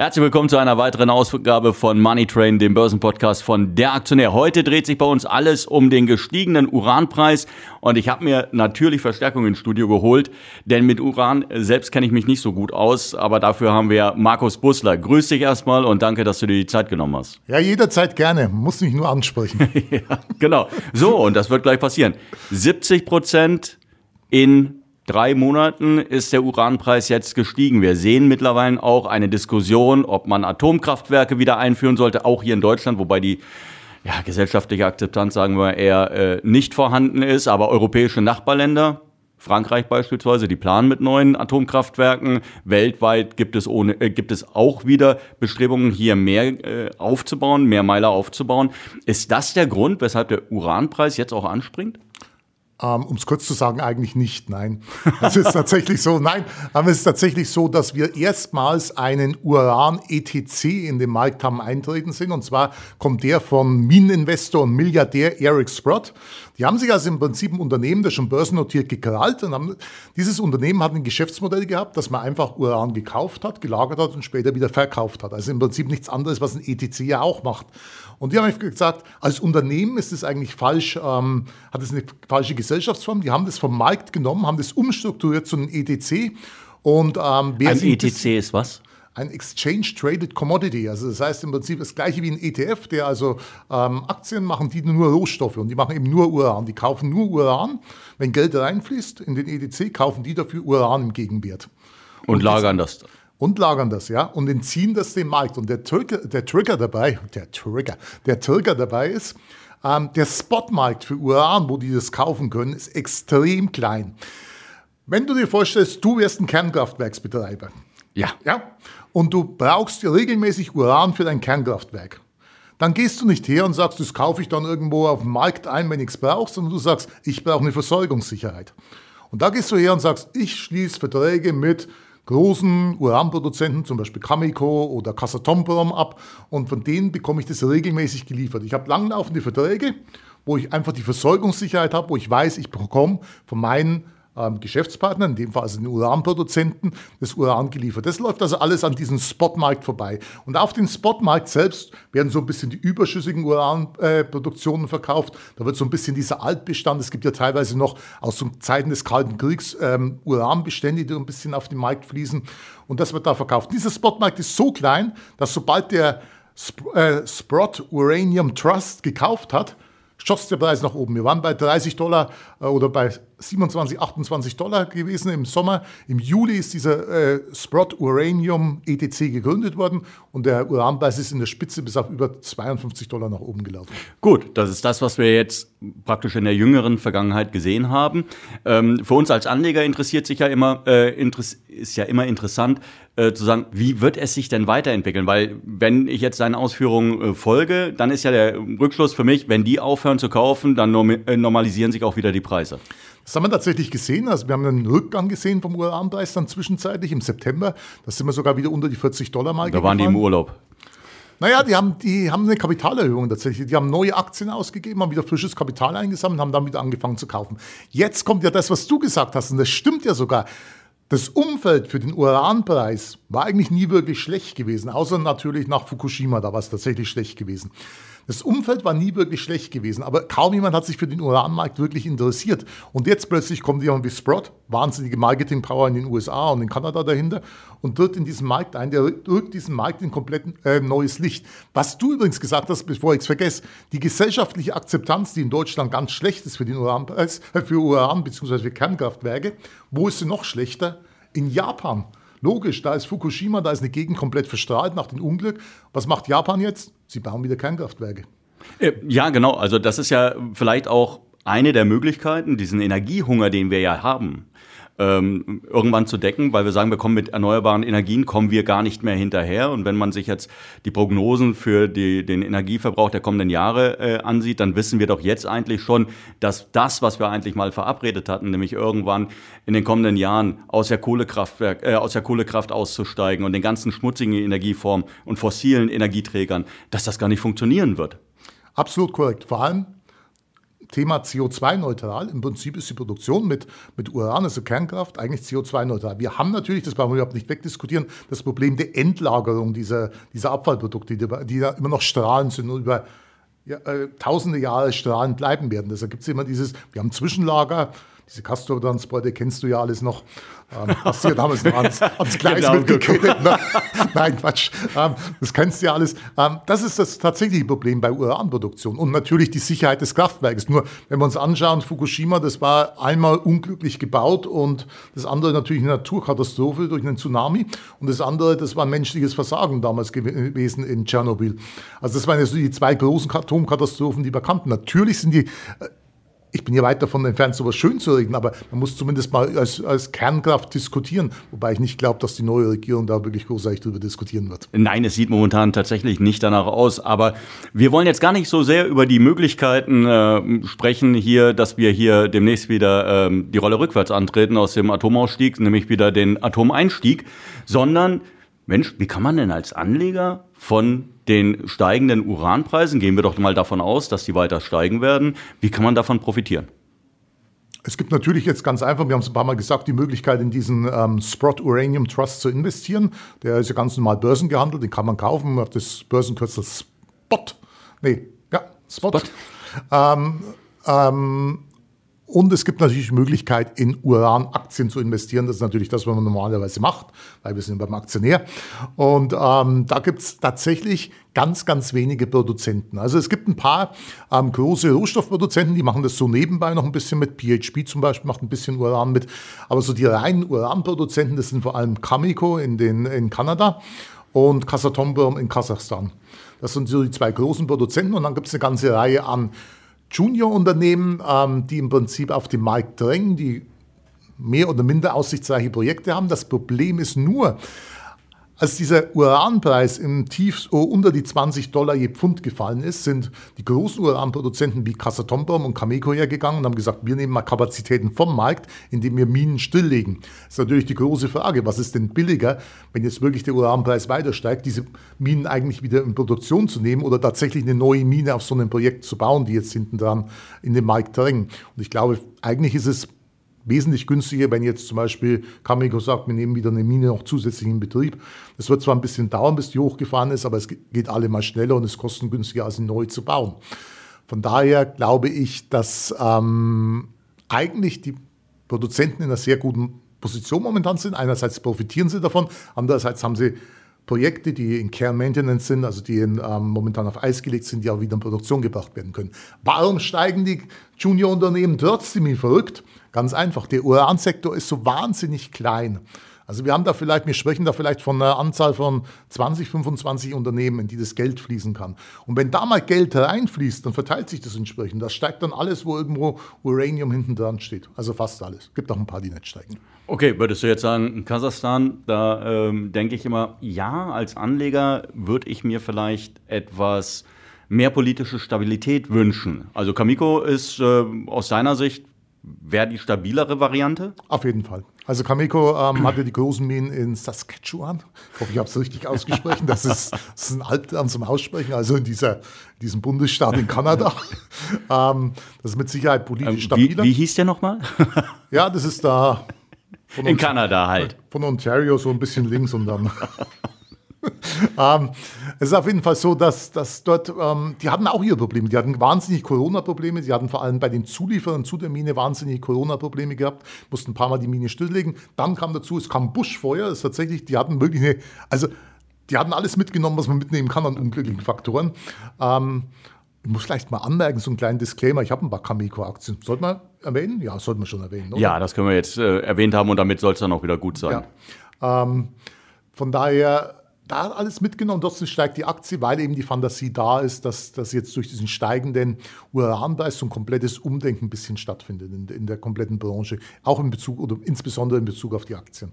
Herzlich willkommen zu einer weiteren Ausgabe von Money Train, dem Börsenpodcast von Der Aktionär. Heute dreht sich bei uns alles um den gestiegenen Uranpreis und ich habe mir natürlich Verstärkung ins Studio geholt, denn mit Uran selbst kenne ich mich nicht so gut aus, aber dafür haben wir Markus Bussler. Grüß dich erstmal und danke, dass du dir die Zeit genommen hast. Ja, jederzeit gerne, muss mich nur ansprechen. ja, genau. So, und das wird gleich passieren. 70 Prozent in drei Monaten ist der Uranpreis jetzt gestiegen. Wir sehen mittlerweile auch eine Diskussion, ob man Atomkraftwerke wieder einführen sollte, auch hier in Deutschland, wobei die ja, gesellschaftliche Akzeptanz, sagen wir, eher äh, nicht vorhanden ist. Aber europäische Nachbarländer, Frankreich beispielsweise, die planen mit neuen Atomkraftwerken. Weltweit gibt es, ohne, äh, gibt es auch wieder Bestrebungen, hier mehr äh, aufzubauen, mehr Meiler aufzubauen. Ist das der Grund, weshalb der Uranpreis jetzt auch anspringt? Ähm, um es kurz zu sagen, eigentlich nicht, nein. Es ist tatsächlich so, nein, aber es ist tatsächlich so, dass wir erstmals einen Uran-ETC in den Markt haben eintreten sehen. Und zwar kommt der von Mineninvestor und Milliardär Eric Sprott. Die haben sich also im Prinzip ein Unternehmen, das schon börsennotiert, gekrallt. Und haben, dieses Unternehmen hat ein Geschäftsmodell gehabt, dass man einfach Uran gekauft hat, gelagert hat und später wieder verkauft hat. Also im Prinzip nichts anderes, was ein ETC ja auch macht. Und die haben gesagt, als Unternehmen ist es eigentlich falsch, ähm, hat es eine falsche Gesellschaftsform. Die haben das vom Markt genommen, haben das umstrukturiert zu einem ETC. Und, ähm, ein ETC ist was? Ein Exchange Traded Commodity. Also das heißt im Prinzip das gleiche wie ein ETF, der also ähm, Aktien machen, die nur Rohstoffe und die machen eben nur Uran. Die kaufen nur Uran. Wenn Geld reinfließt in den ETC, kaufen die dafür Uran im Gegenwert. Und, und lagern das. das und lagern das, ja, und entziehen das dem Markt. Und der Trigger, der Trigger dabei, der Trigger, der Trigger dabei ist, ähm, der Spotmarkt für Uran, wo die das kaufen können, ist extrem klein. Wenn du dir vorstellst, du wärst ein Kernkraftwerksbetreiber. Ja. Ja. Und du brauchst regelmäßig Uran für dein Kernkraftwerk. Dann gehst du nicht her und sagst, das kaufe ich dann irgendwo auf dem Markt ein, wenn ich es brauche, sondern du sagst, ich brauche eine Versorgungssicherheit. Und da gehst du her und sagst, ich schließe Verträge mit großen Uranproduzenten, zum Beispiel Cameco oder Kazatomprom ab und von denen bekomme ich das regelmäßig geliefert. Ich habe langlaufende Verträge, wo ich einfach die Versorgungssicherheit habe, wo ich weiß, ich bekomme von meinen ähm, Geschäftspartner, in dem Fall also den Uranproduzenten, das Uran geliefert. Das läuft also alles an diesem Spotmarkt vorbei. Und auf den Spotmarkt selbst werden so ein bisschen die überschüssigen Uranproduktionen äh, verkauft. Da wird so ein bisschen dieser Altbestand, es gibt ja teilweise noch aus so Zeiten des Kalten Kriegs ähm, Uranbestände, die ein bisschen auf den Markt fließen. Und das wird da verkauft. Dieser Spotmarkt ist so klein, dass sobald der Sp äh, Sprott Uranium Trust gekauft hat, schoss der Preis nach oben. Wir waren bei 30 Dollar äh, oder bei 27, 28 Dollar gewesen im Sommer. Im Juli ist dieser äh, Sprott Uranium ETC gegründet worden und der Uranpreis ist in der Spitze bis auf über 52 Dollar nach oben gelaufen. Gut, das ist das, was wir jetzt praktisch in der jüngeren Vergangenheit gesehen haben. Ähm, für uns als Anleger interessiert sich ja immer, äh, ist ja immer interessant, äh, zu sagen, wie wird es sich denn weiterentwickeln? Weil wenn ich jetzt seinen Ausführungen äh, folge, dann ist ja der Rückschluss für mich, wenn die aufhören zu kaufen, dann äh, normalisieren sich auch wieder die Preise. Das haben wir tatsächlich gesehen. Also wir haben einen Rückgang gesehen vom Uranpreis dann zwischenzeitlich im September. Da sind wir sogar wieder unter die 40 Dollar Marke. Da waren die im Urlaub. Naja, die haben, die haben eine Kapitalerhöhung tatsächlich. Die haben neue Aktien ausgegeben, haben wieder frisches Kapital eingesammelt und haben dann wieder angefangen zu kaufen. Jetzt kommt ja das, was du gesagt hast, und das stimmt ja sogar. Das Umfeld für den Uranpreis war eigentlich nie wirklich schlecht gewesen, außer natürlich nach Fukushima, da war es tatsächlich schlecht gewesen. Das Umfeld war nie wirklich schlecht gewesen, aber kaum jemand hat sich für den Uranmarkt wirklich interessiert. Und jetzt plötzlich kommt jemand wie Sprott, wahnsinnige Marketingpower in den USA und in Kanada dahinter und tritt in diesen Markt ein, der rückt diesen Markt in komplett äh, neues Licht. Was du übrigens gesagt hast, bevor ich es vergesse, die gesellschaftliche Akzeptanz, die in Deutschland ganz schlecht ist für den Uranpreis, äh, für Uran bzw. für Kernkraftwerke, wo ist sie noch schlechter? In Japan. Logisch, da ist Fukushima, da ist eine Gegend komplett verstrahlt nach dem Unglück. Was macht Japan jetzt? Sie bauen wieder Kernkraftwerke. Äh, ja, genau. Also das ist ja vielleicht auch eine der Möglichkeiten, diesen Energiehunger, den wir ja haben, ähm, irgendwann zu decken, weil wir sagen, wir kommen mit erneuerbaren Energien, kommen wir gar nicht mehr hinterher. Und wenn man sich jetzt die Prognosen für die, den Energieverbrauch der kommenden Jahre äh, ansieht, dann wissen wir doch jetzt eigentlich schon, dass das, was wir eigentlich mal verabredet hatten, nämlich irgendwann in den kommenden Jahren aus der Kohlekraftwerk, äh, aus der Kohlekraft auszusteigen und den ganzen schmutzigen Energieformen und fossilen Energieträgern, dass das gar nicht funktionieren wird. Absolut korrekt. Vor allem Thema CO2-neutral. Im Prinzip ist die Produktion mit, mit Uran, also Kernkraft, eigentlich CO2-neutral. Wir haben natürlich, das brauchen wir überhaupt nicht wegdiskutieren, das Problem der Endlagerung dieser, dieser Abfallprodukte, die, die ja immer noch strahlend sind und über ja, äh, tausende Jahre strahlend bleiben werden. Deshalb gibt es immer dieses, wir haben Zwischenlager, diese Castor-Transporte kennst du ja alles noch. Ähm, hast du ja damals noch ans, ans Gleis genau, mitgekettet. Ne? Nein, Quatsch. Ähm, das kennst du ja alles. Ähm, das ist das tatsächliche Problem bei Uranproduktion. Und natürlich die Sicherheit des Kraftwerkes. Nur, wenn wir uns anschauen, Fukushima, das war einmal unglücklich gebaut und das andere natürlich eine Naturkatastrophe durch einen Tsunami. Und das andere, das war ein menschliches Versagen damals gewesen in Tschernobyl. Also das waren so die zwei großen Atomkatastrophen, die wir kannten. Natürlich sind die äh, ich bin ja weit davon entfernt, sowas schön zu reden, aber man muss zumindest mal als, als Kernkraft diskutieren. Wobei ich nicht glaube, dass die neue Regierung da wirklich großartig darüber diskutieren wird. Nein, es sieht momentan tatsächlich nicht danach aus. Aber wir wollen jetzt gar nicht so sehr über die Möglichkeiten äh, sprechen hier, dass wir hier demnächst wieder äh, die Rolle rückwärts antreten aus dem Atomausstieg, nämlich wieder den Atomeinstieg, sondern Mensch, wie kann man denn als Anleger von den steigenden Uranpreisen, gehen wir doch mal davon aus, dass die weiter steigen werden, wie kann man davon profitieren? Es gibt natürlich jetzt ganz einfach, wir haben es ein paar Mal gesagt, die Möglichkeit, in diesen ähm, Sprott Uranium Trust zu investieren. Der ist ja ganz normal börsengehandelt, den kann man kaufen, auf das Börsenkürzel Spot. Nee, ja, Spot. Spot. Ähm, ähm, und es gibt natürlich die Möglichkeit, in Uranaktien zu investieren. Das ist natürlich das, was man normalerweise macht, weil wir sind beim Aktionär. Und ähm, da gibt es tatsächlich ganz, ganz wenige Produzenten. Also es gibt ein paar ähm, große Rohstoffproduzenten, die machen das so nebenbei noch ein bisschen mit. PHP zum Beispiel macht ein bisschen Uran mit. Aber so die reinen Uranproduzenten, das sind vor allem Cameco in, in Kanada und Kazatomprom in Kasachstan. Das sind so die zwei großen Produzenten. Und dann gibt es eine ganze Reihe an Junior-Unternehmen, ähm, die im Prinzip auf den Markt drängen, die mehr oder minder aussichtsreiche Projekte haben. Das Problem ist nur, als dieser Uranpreis im Tief oh, unter die 20 Dollar je Pfund gefallen ist, sind die großen Uranproduzenten wie Kazatomprom und Cameco hergegangen und haben gesagt, wir nehmen mal Kapazitäten vom Markt, indem wir Minen stilllegen. Das ist natürlich die große Frage, was ist denn billiger, wenn jetzt wirklich der Uranpreis weiter steigt, diese Minen eigentlich wieder in Produktion zu nehmen oder tatsächlich eine neue Mine auf so einem Projekt zu bauen, die jetzt hinten dran in den Markt drängen. Und ich glaube, eigentlich ist es wesentlich günstiger, wenn jetzt zum Beispiel Cameco sagt, wir nehmen wieder eine Mine noch zusätzlich in Betrieb. Das wird zwar ein bisschen dauern, bis die hochgefahren ist, aber es geht allemal schneller und es kostet günstiger, als sie neu zu bauen. Von daher glaube ich, dass ähm, eigentlich die Produzenten in einer sehr guten Position momentan sind. Einerseits profitieren sie davon, andererseits haben sie Projekte, die in Care Maintenance sind, also die in, ähm, momentan auf Eis gelegt sind, die auch wieder in Produktion gebracht werden können. Warum steigen die Junior-Unternehmen trotzdem wie verrückt? Ganz einfach, der Uransektor ist so wahnsinnig klein. Also wir haben da vielleicht, wir sprechen da vielleicht von einer Anzahl von 20, 25 Unternehmen, in die das Geld fließen kann. Und wenn da mal Geld reinfließt, dann verteilt sich das entsprechend. Das steigt dann alles, wo irgendwo Uranium hinten dran steht. Also fast alles. Gibt auch ein paar, die nicht steigen. Okay, würdest du jetzt sagen, in Kasachstan, da ähm, denke ich immer, ja, als Anleger würde ich mir vielleicht etwas mehr politische Stabilität wünschen. Also Kamiko ist äh, aus seiner Sicht wäre die stabilere Variante? Auf jeden Fall. Also Kameko ähm, hatte die großen Minen in Saskatchewan. Ich hoffe, ich habe es richtig ausgesprochen. Das ist, das ist ein Albtraum zum Aussprechen. Also in dieser, diesem Bundesstaat in Kanada. ähm, das ist mit Sicherheit politisch ähm, stabiler. Wie, wie hieß der nochmal? ja, das ist da. in Kanada halt. Von Ontario so ein bisschen links und dann. ähm, es ist auf jeden Fall so, dass, dass dort, ähm, die hatten auch ihre Probleme. Die hatten wahnsinnig Corona-Probleme. Sie hatten vor allem bei den Zulieferern zu der Mine wahnsinnig Corona-Probleme gehabt, mussten ein paar Mal die Mine stilllegen. Dann kam dazu, es kam Buschfeuer. Das ist tatsächlich, die hatten wirklich eine, also die hatten alles mitgenommen, was man mitnehmen kann an unglücklichen Faktoren. Ähm, ich muss vielleicht mal anmerken, so einen kleinen Disclaimer, ich habe ein paar Cameco-Aktien. Sollte man erwähnen? Ja, sollte man schon erwähnen. Oder? Ja, das können wir jetzt äh, erwähnt haben und damit soll es dann auch wieder gut sein. Ja. Ähm, von daher da alles mitgenommen. Trotzdem steigt die Aktie, weil eben die Fantasie da ist, dass, dass jetzt durch diesen steigenden Uranpreis so ein komplettes Umdenken ein bisschen stattfindet in, in der kompletten Branche, auch in Bezug oder insbesondere in Bezug auf die Aktien.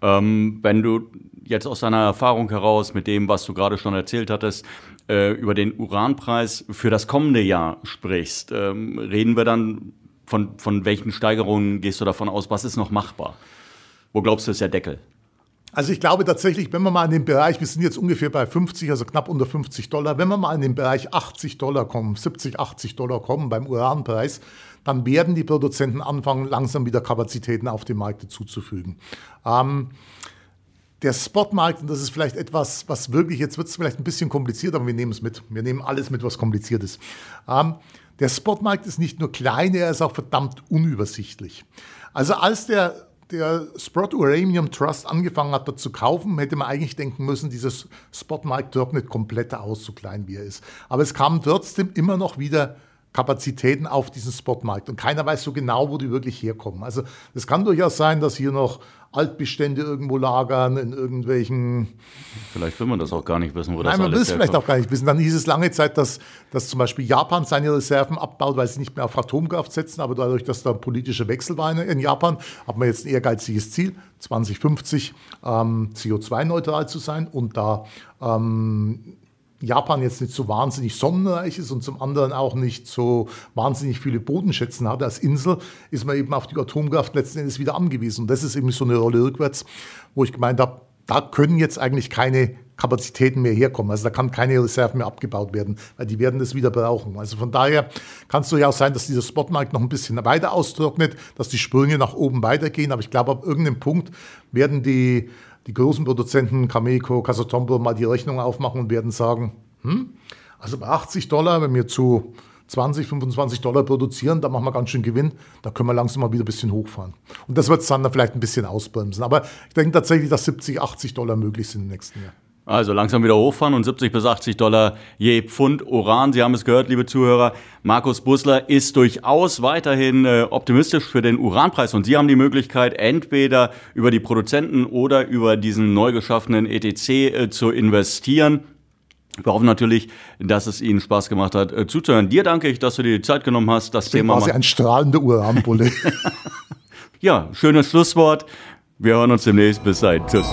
Ähm, wenn du jetzt aus deiner Erfahrung heraus mit dem, was du gerade schon erzählt hattest, äh, über den Uranpreis für das kommende Jahr sprichst, ähm, reden wir dann von, von welchen Steigerungen gehst du davon aus? Was ist noch machbar? Wo glaubst du, ist der Deckel? Also ich glaube tatsächlich, wenn wir mal in den Bereich, wir sind jetzt ungefähr bei 50, also knapp unter 50 Dollar, wenn wir mal in den Bereich 80 Dollar kommen, 70, 80 Dollar kommen beim Uranpreis, dann werden die Produzenten anfangen, langsam wieder Kapazitäten auf dem Markt dazuzufügen. Ähm, der Spotmarkt, und das ist vielleicht etwas, was wirklich, jetzt wird es vielleicht ein bisschen kompliziert, aber wir nehmen es mit. Wir nehmen alles mit, was kompliziert ist. Ähm, der Spotmarkt ist nicht nur klein, er ist auch verdammt unübersichtlich. Also als der der Sprott Uranium Trust angefangen hat, dort zu kaufen, hätte man eigentlich denken müssen, dieses Spotmarkt trocknet komplett aus, so klein wie er ist. Aber es kamen trotzdem immer noch wieder Kapazitäten auf diesen Spotmarkt und keiner weiß so genau, wo die wirklich herkommen. Also es kann durchaus sein, dass hier noch Altbestände irgendwo lagern, in irgendwelchen. Vielleicht will man das auch gar nicht wissen, wo Nein, das man will es vielleicht auch gar nicht wissen. Dann hieß es lange Zeit, dass, dass zum Beispiel Japan seine Reserven abbaut, weil sie nicht mehr auf Atomkraft setzen. Aber dadurch, dass da politische Wechsel war in, in Japan, hat man jetzt ein ehrgeiziges Ziel, 2050 ähm, CO2-neutral zu sein und da ähm, Japan jetzt nicht so wahnsinnig sonnenreich ist und zum anderen auch nicht so wahnsinnig viele Bodenschätzen hat als Insel, ist man eben auf die Atomkraft letzten Endes wieder angewiesen. Und das ist eben so eine Rolle rückwärts, wo ich gemeint habe, da können jetzt eigentlich keine Kapazitäten mehr herkommen. Also da kann keine Reserven mehr abgebaut werden, weil die werden das wieder brauchen. Also von daher kann es durchaus sein, dass dieser Spotmarkt noch ein bisschen weiter austrocknet, dass die Sprünge nach oben weitergehen. Aber ich glaube, ab irgendeinem Punkt werden die, die großen Produzenten, Cameco, Casatombo, mal die Rechnung aufmachen und werden sagen, hm, also bei 80 Dollar, wenn wir zu 20, 25 Dollar produzieren, da machen wir ganz schön Gewinn, da können wir langsam mal wieder ein bisschen hochfahren. Und das wird es dann vielleicht ein bisschen ausbremsen. Aber ich denke tatsächlich, dass 70, 80 Dollar möglich sind im nächsten Jahr. Also langsam wieder hochfahren und 70 bis 80 Dollar je Pfund Uran. Sie haben es gehört, liebe Zuhörer. Markus Busler ist durchaus weiterhin äh, optimistisch für den Uranpreis und Sie haben die Möglichkeit, entweder über die Produzenten oder über diesen neu geschaffenen ETC äh, zu investieren. Wir hoffen natürlich, dass es Ihnen Spaß gemacht hat, äh, zuzuhören. Dir danke ich, dass du dir die Zeit genommen hast, das Ich Thema quasi ein strahlender Uranbulle. Ja, schönes Schlusswort. Wir hören uns demnächst. Bis dahin. Tschüss.